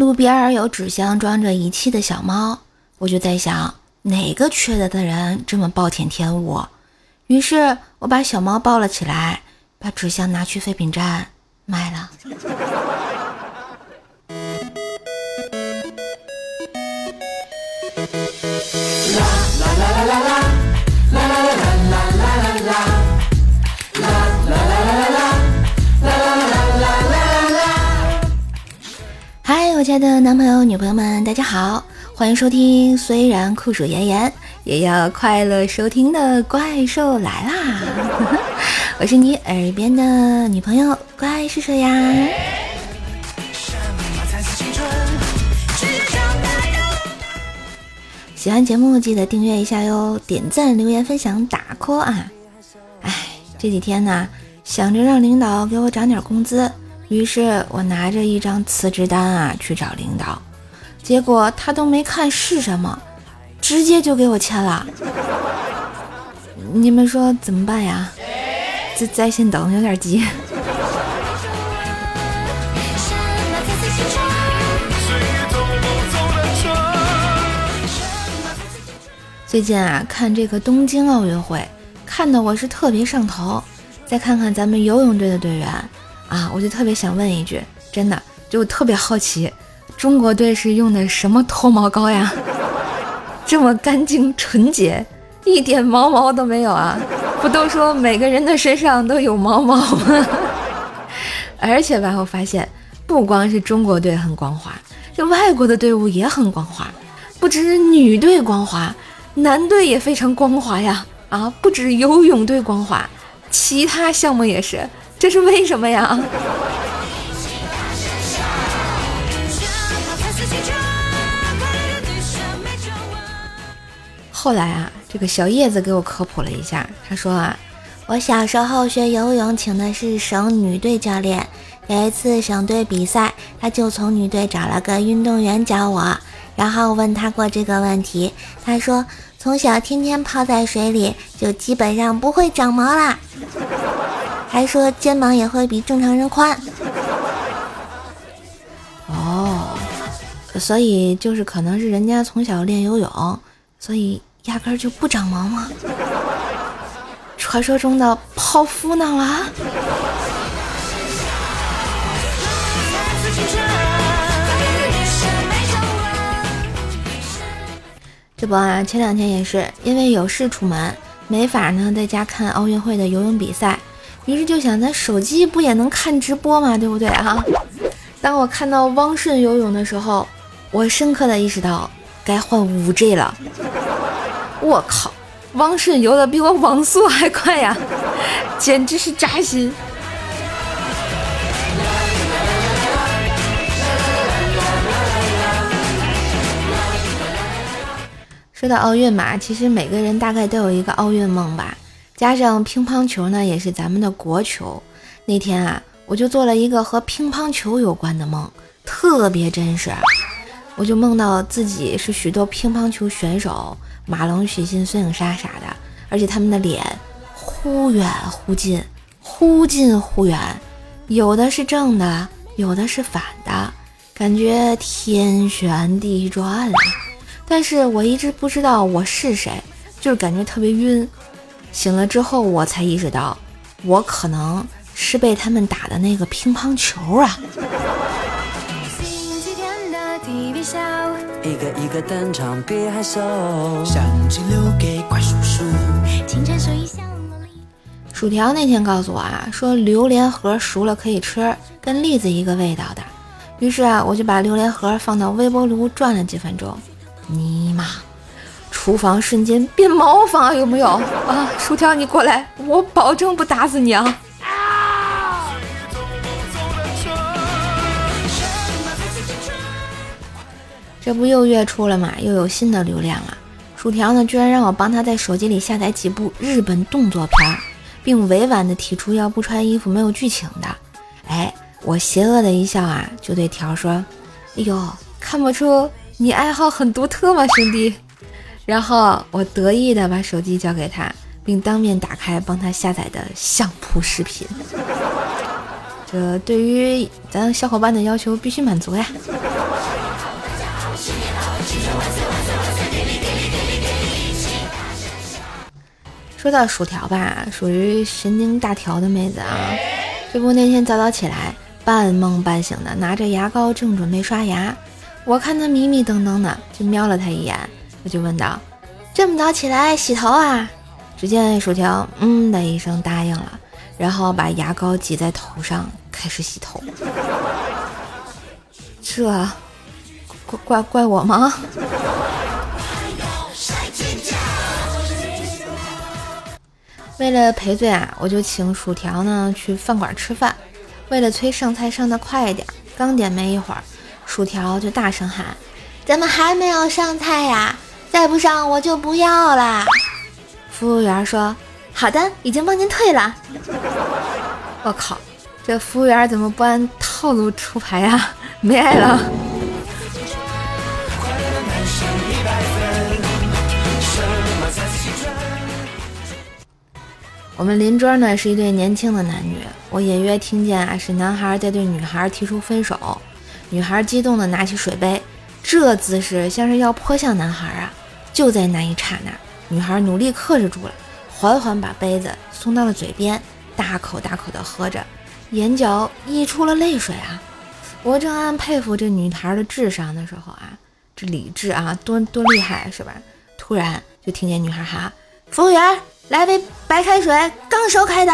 路边有纸箱装着遗弃的小猫，我就在想哪个缺德的人这么暴殄天物。于是我把小猫抱了起来，把纸箱拿去废品站卖了。啦啦啦啦啦啦，我亲爱的男朋友、女朋友们，大家好，欢迎收听。虽然酷暑炎炎，也要快乐收听的怪兽来啦！我是你耳边的女朋友怪兽兽呀。喜欢节目记得订阅一下哟，点赞、留言、分享、打 call 啊！哎，这几天呢，想着让领导给我涨点工资，于是我拿着一张辞职单啊去找领导，结果他都没看是什么，直接就给我签了。你们说怎么办呀？在在线等，有点急。最近啊，看这个东京奥运会，看的我是特别上头。再看看咱们游泳队的队员啊，我就特别想问一句，真的，就特别好奇，中国队是用的什么脱毛膏呀？这么干净纯洁，一点毛毛都没有啊！不都说每个人的身上都有毛毛吗？而且吧，我发现不光是中国队很光滑，这外国的队伍也很光滑，不止女队光滑。男队也非常光滑呀，啊，不止游泳队光滑，其他项目也是，这是为什么呀？后来啊，这个小叶子给我科普了一下，他说啊，我小时候学游泳请的是省女队教练，有一次省队比赛，他就从女队找了个运动员教我。然后问他过这个问题，他说从小天天泡在水里，就基本上不会长毛啦。还说肩膀也会比正常人宽。哦，所以就是可能是人家从小练游泳，所以压根就不长毛吗？传说中的泡芙呢啦？这不啊，前两天也是因为有事出门，没法呢在家看奥运会的游泳比赛，于是就想咱手机不也能看直播吗？对不对啊？当我看到汪顺游泳的时候，我深刻的意识到该换五 G 了。我靠，汪顺游的比我网速还快呀，简直是扎心。说到奥运嘛，其实每个人大概都有一个奥运梦吧。加上乒乓球呢，也是咱们的国球。那天啊，我就做了一个和乒乓球有关的梦，特别真实。我就梦到自己是许多乒乓球选手，马龙、许昕、孙颖莎啥的，而且他们的脸忽远忽近，忽近忽远，有的是正的，有的是反的，感觉天旋地转。但是我一直不知道我是谁，就是感觉特别晕。醒了之后，我才意识到，我可能是被他们打的那个乒乓球啊。薯条那天告诉我啊，说榴莲核熟了可以吃，跟栗子一个味道的。于是啊，我就把榴莲核放到微波炉转了几分钟。尼玛，厨房瞬间变茅房，有没有啊？薯条，你过来，我保证不打死你啊！这不又月初了嘛，又有新的流量了。薯条呢，居然让我帮他在手机里下载几部日本动作片，并委婉的提出要不穿衣服、没有剧情的。哎，我邪恶的一笑啊，就对条说：“哎呦，看不出。”你爱好很独特吗，兄弟？然后我得意的把手机交给他，并当面打开帮他下载的相扑视频。这对于咱小伙伴的要求必须满足呀！说到薯条吧，属于神经大条的妹子啊。这不那天早早起来，半梦半醒的拿着牙膏正准备刷牙，我看她迷迷瞪瞪的，就瞄了她一眼。我就问道：“这么早起来洗头啊？”只见薯条嗯的一声答应了，然后把牙膏挤在头上开始洗头。这怪怪怪我吗？为了赔罪啊，我就请薯条呢去饭馆吃饭。为了催上菜上的快一点，刚点没一会儿，薯条就大声喊：“怎么还没有上菜呀？再不上我就不要啦！”服务员说：“好的，已经帮您退了。”我靠，这服务员怎么不按套路出牌呀？没爱了。我们邻桌呢是一对年轻的男女，我隐约听见啊是男孩在对女孩提出分手，女孩激动的拿起水杯，这姿势像是要泼向男孩啊！就在那一刹那，女孩努力克制住了，缓缓把杯子送到了嘴边，大口大口的喝着，眼角溢出了泪水啊！我正暗佩服这女孩的智商的时候啊，这理智啊多多厉害是吧？突然就听见女孩喊：“服务员！”来杯白开水，刚烧开的，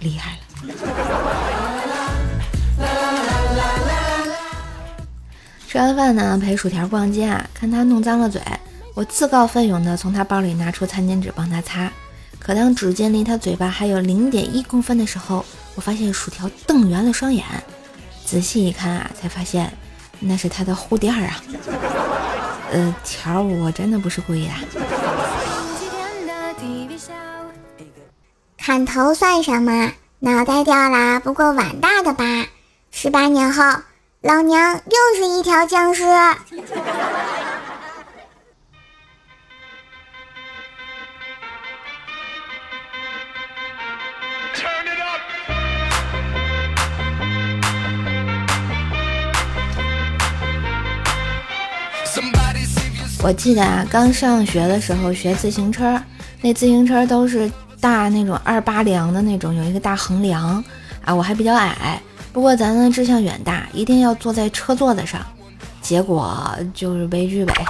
厉害了。吃完饭呢，陪薯条逛街啊，看他弄脏了嘴，我自告奋勇的从他包里拿出餐巾纸帮他擦。可当纸巾离他嘴巴还有零点一公分的时候，我发现薯条瞪圆了双眼，仔细一看啊，才发现那是他的护垫啊。呃，条我真的不是故意的。砍头算什么？脑袋掉了不过碗大的疤。十八年后，老娘又是一条僵尸。我记得啊，刚上学的时候学自行车，那自行车都是。大那种二八梁的那种，有一个大横梁啊，我还比较矮，不过咱的志向远大，一定要坐在车座子上。结果就是悲剧呗，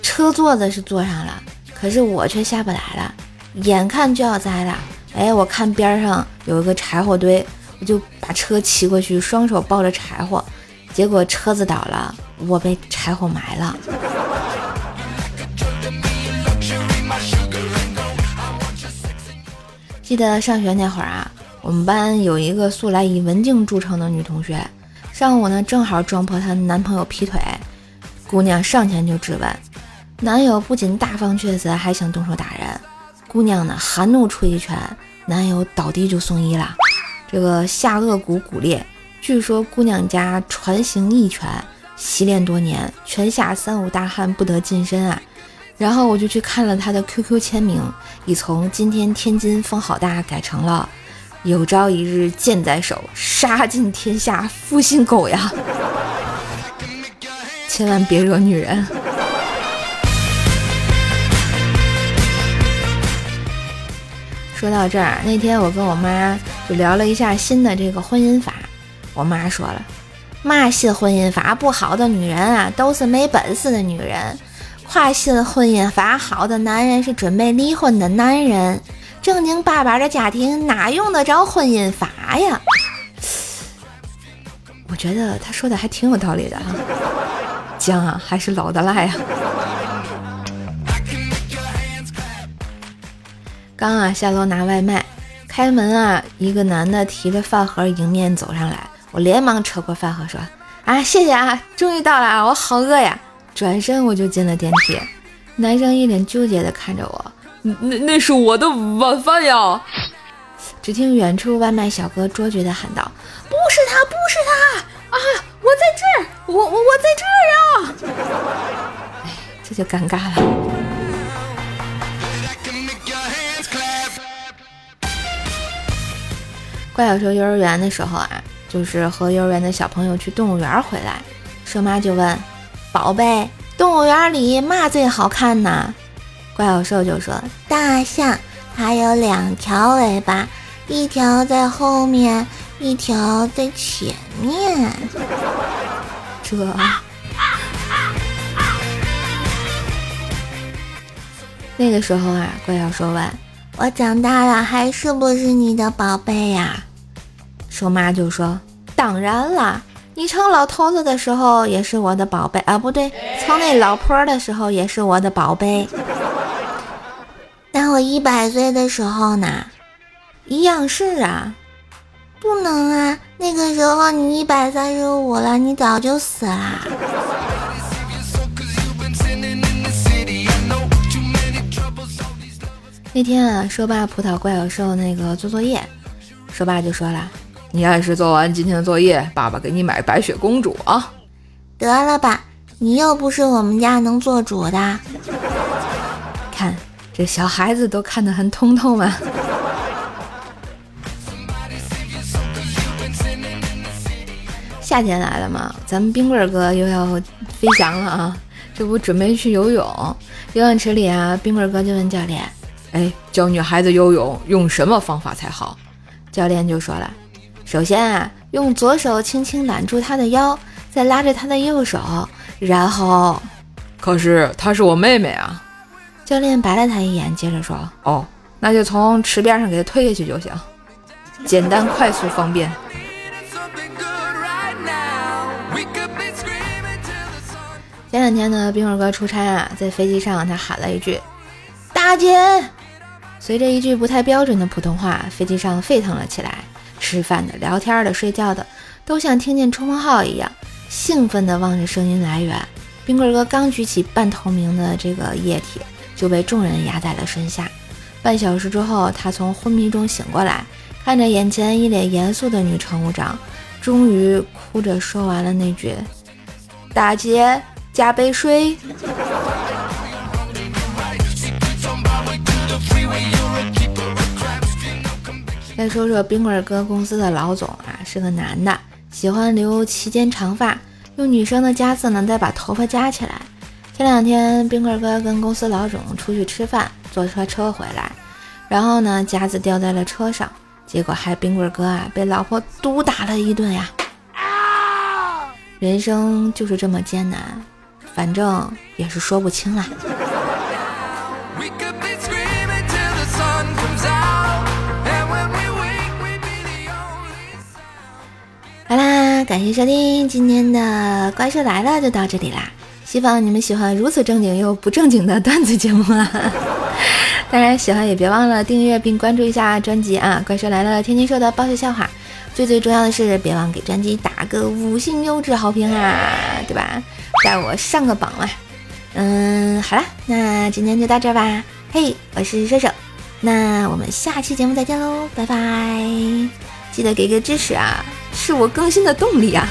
车座子是坐上了，可是我却下不来了，眼看就要栽了。哎，我看边上有一个柴火堆，我就把车骑过去，双手抱着柴火，结果车子倒了，我被柴火埋了。记得上学那会儿啊，我们班有一个素来以文静著称的女同学，上午呢正好撞破她男朋友劈腿，姑娘上前就质问，男友不仅大放厥词，还想动手打人，姑娘呢含怒出一拳，男友倒地就送医了，这个下颚骨骨裂，据说姑娘家传行一拳，习练多年，拳下三五大汉不得近身啊。然后我就去看了他的 QQ 签名，已从“今天天津风好大”改成了“有朝一日剑在手，杀尽天下负心狗呀”。千万别惹女人。说到这儿，那天我跟我妈就聊了一下新的这个婚姻法，我妈说了：“嘛信婚姻法不好的女人啊，都是没本事的女人。”跨信婚姻法好的男人是准备离婚的男人，正经爸爸的家庭哪用得着婚姻法呀？我觉得他说的还挺有道理的哈，姜啊还是老的辣呀。刚啊下楼拿外卖，开门啊，一个男的提着饭盒迎面走上来，我连忙扯过饭盒说：“啊，谢谢啊，终于到了啊，我好饿呀。”转身我就进了电梯，男生一脸纠结的看着我，那那是我的晚饭呀！只听远处外卖小哥卓绝的喊道：“不是他，不是他啊！我在这儿，我我我在这儿呀！”哎，这就尴尬了。怪小兽幼儿园的时候啊，就是和幼儿园的小朋友去动物园回来，兽妈就问。宝贝，动物园里嘛最好看呢？怪兽兽就说：“大象它有两条尾巴，一条在后面，一条在前面。”这。那个时候啊，怪兽兽问：“我长大了还是不是你的宝贝呀？”兽妈就说：“当然啦，你成老头子的时候也是我的宝贝啊，不对，成那老婆的时候也是我的宝贝。一百岁的时候呢？一样是啊，不能啊，那个时候你一百三十五了，你早就死啦。”那天啊，说爸葡萄怪兽兽那个做作业，说爸就说了：“你按时做完今天的作业，爸爸给你买白雪公主啊。”得了吧，你又不是我们家能做主的。这小孩子都看得很通透嘛。夏天来了嘛，咱们冰棍哥又要飞翔了啊！这不准备去游泳，游泳池里啊，冰棍哥就问教练。哎，教女孩子游泳用什么方法才好？教练就说了，首先啊，用左手轻轻揽住她的腰，再拉着她的右手，然后……可是她是我妹妹啊！教练白了他一眼，接着说：“哦，那就从池边上给他推下去就行，简单、快速、方便。”前两天呢，冰棍哥出差啊，在飞机上他喊了一句：“大姐。”随着一句不太标准的普通话，飞机上沸腾了起来。吃饭的、聊天的、睡觉的，都像听见冲锋号一样，兴奋地望着声音来源。冰棍哥刚举起半透明的这个液体，就被众人压在了身下。半小时之后，他从昏迷中醒过来，看着眼前一脸严肃的女乘务长，终于哭着说完了那句：“大姐，加杯水。”再说说冰棍哥公司的老总啊，是个男的，喜欢留齐肩长发，用女生的夹子呢再把头发夹起来。前两天冰棍哥跟公司老总出去吃饭，坐车车回来，然后呢夹子掉在了车上，结果害冰棍哥啊被老婆毒打了一顿呀。人生就是这么艰难，反正也是说不清啦。感谢收听今天的《怪兽来了》，就到这里啦。希望你们喜欢如此正经又不正经的段子节目啊！当然，喜欢也别忘了订阅并关注一下专辑啊！《怪兽来了》天津说的爆笑笑话，最最重要的是，别忘给专辑打个五星优质好评啊，对吧？带我上个榜啊！嗯，好了，那今天就到这儿吧。嘿，我是射手，那我们下期节目再见喽，拜拜！记得给个支持啊！是我更新的动力啊！